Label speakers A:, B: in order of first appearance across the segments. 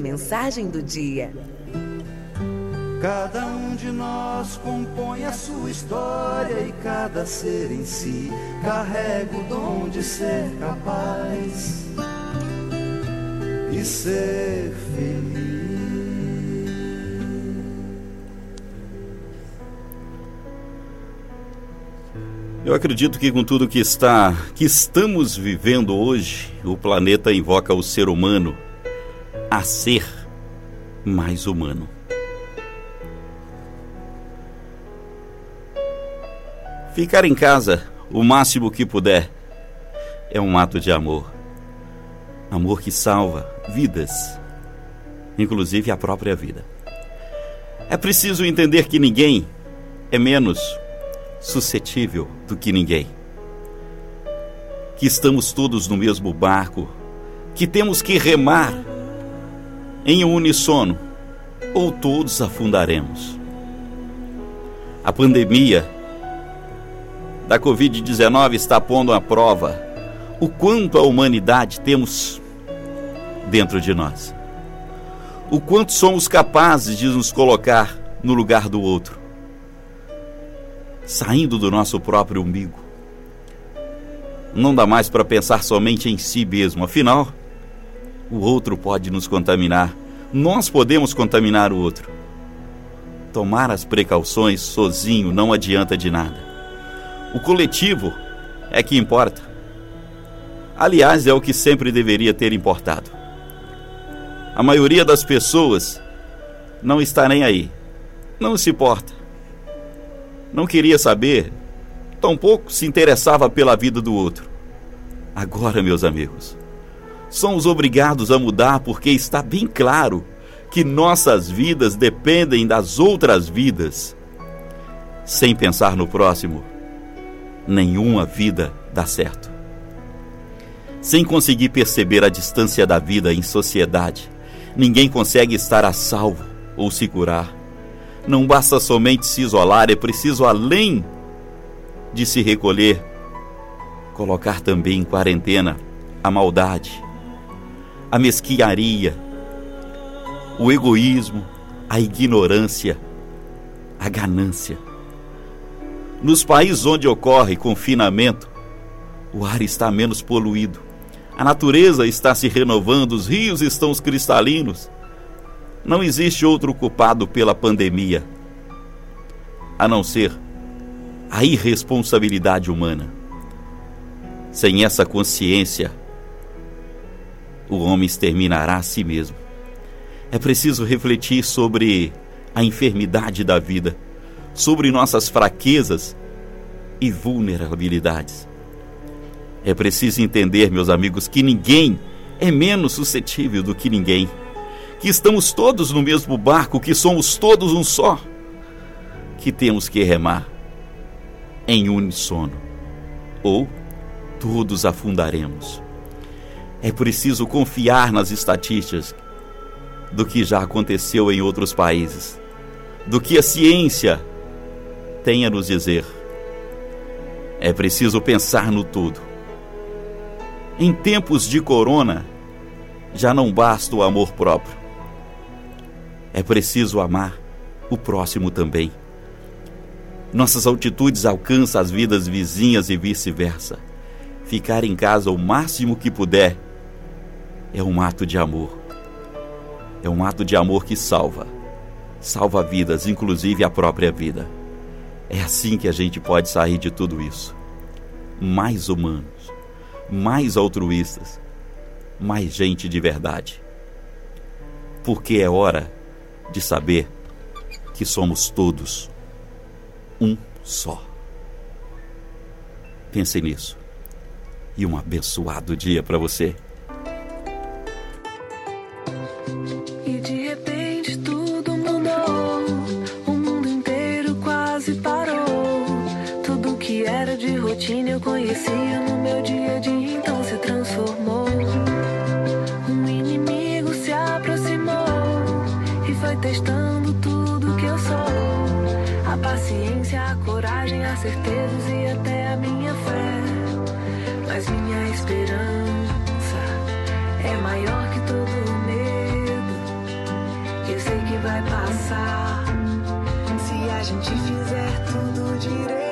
A: Mensagem do dia.
B: Cada um de nós compõe a sua história e cada ser em si carrega o dom de ser capaz e ser feliz.
C: Eu acredito que com tudo que está, que estamos vivendo hoje, o planeta invoca o ser humano a ser mais humano. Ficar em casa o máximo que puder é um ato de amor. Amor que salva vidas, inclusive a própria vida. É preciso entender que ninguém é menos suscetível do que ninguém. Que estamos todos no mesmo barco, que temos que remar em unissono, ou todos afundaremos. A pandemia da Covid-19 está pondo à prova o quanto a humanidade temos dentro de nós. O quanto somos capazes de nos colocar no lugar do outro, saindo do nosso próprio umbigo. Não dá mais para pensar somente em si mesmo, afinal, o outro pode nos contaminar. Nós podemos contaminar o outro. Tomar as precauções sozinho não adianta de nada. O coletivo é que importa. Aliás, é o que sempre deveria ter importado. A maioria das pessoas não está nem aí. Não se importa. Não queria saber, tampouco se interessava pela vida do outro. Agora, meus amigos, somos obrigados a mudar porque está bem claro que nossas vidas dependem das outras vidas. Sem pensar no próximo, nenhuma vida dá certo. Sem conseguir perceber a distância da vida em sociedade, ninguém consegue estar a salvo ou se curar. Não basta somente se isolar, é preciso, além de se recolher, colocar também em quarentena a maldade, a mesquinharia, o egoísmo, a ignorância, a ganância. Nos países onde ocorre confinamento, o ar está menos poluído, a natureza está se renovando, os rios estão cristalinos. Não existe outro culpado pela pandemia, a não ser a irresponsabilidade humana. Sem essa consciência, o homem exterminará a si mesmo. É preciso refletir sobre a enfermidade da vida, sobre nossas fraquezas e vulnerabilidades. É preciso entender, meus amigos, que ninguém é menos suscetível do que ninguém, que estamos todos no mesmo barco, que somos todos um só, que temos que remar em unissono, ou todos afundaremos. É preciso confiar nas estatísticas do que já aconteceu em outros países, do que a ciência tem a nos dizer. É preciso pensar no todo. Em tempos de corona, já não basta o amor próprio. É preciso amar o próximo também. Nossas altitudes alcançam as vidas vizinhas e vice-versa. Ficar em casa o máximo que puder é um ato de amor. É um ato de amor que salva. Salva vidas, inclusive a própria vida. É assim que a gente pode sair de tudo isso. Mais humanos, mais altruístas, mais gente de verdade. Porque é hora de saber que somos todos um só. Pense nisso. E um abençoado dia para você.
D: E de repente tudo mudou. O mundo inteiro quase parou. Tudo que era de rotina eu conhecia no meu dia a dia, então se transformou. Um inimigo se aproximou e foi testando tudo que eu sou. A paciência, a coragem, as certezas e até a minha fé. Mas minha esperança é maior vai passar. Se a gente fizer tudo direito,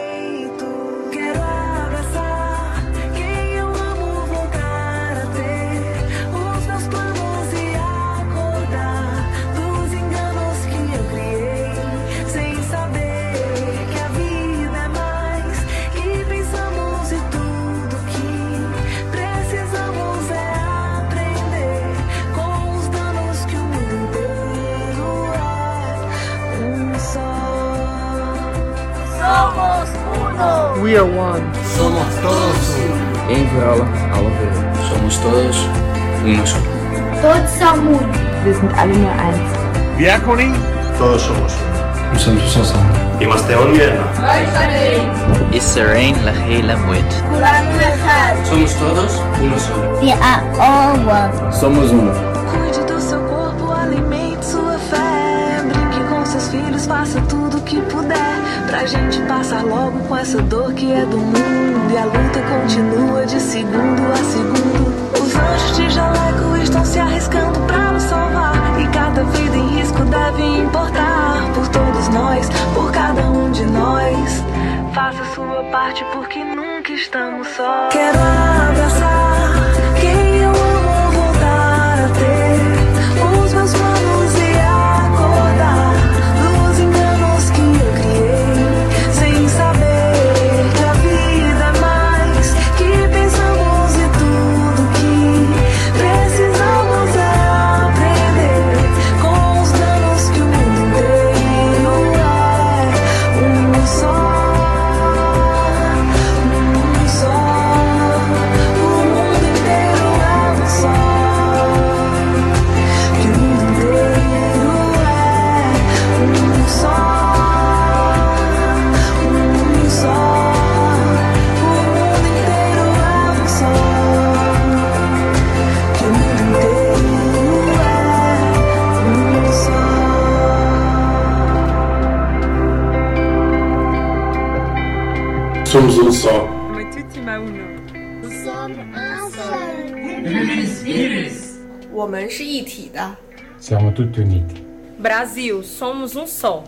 A: We are one.
E: Somos todos
F: uno.
E: Somos todos uno solo.
G: Todos somos uno.
A: Wir sind alle nur eins.
H: Todos somos uno.
E: Somos todos
H: uno. Y más
F: te la Hela Muet.
E: Somos todos uno solo.
G: We are all one.
F: Somos
D: uno. Filhos, faça tudo o que puder. Pra gente passar logo com essa dor que é do mundo. E a luta continua de segundo a segundo. Os anjos de jaleco estão se arriscando pra nos salvar. E cada vida em risco deve importar. Por todos nós, por cada um de nós. Faça sua parte porque nunca estamos só. Quero abraçar
H: Somos um só.
G: Somos un seul.
I: 我们是一体的。
J: siamo tutti uniti.
I: Brasil, somos um só.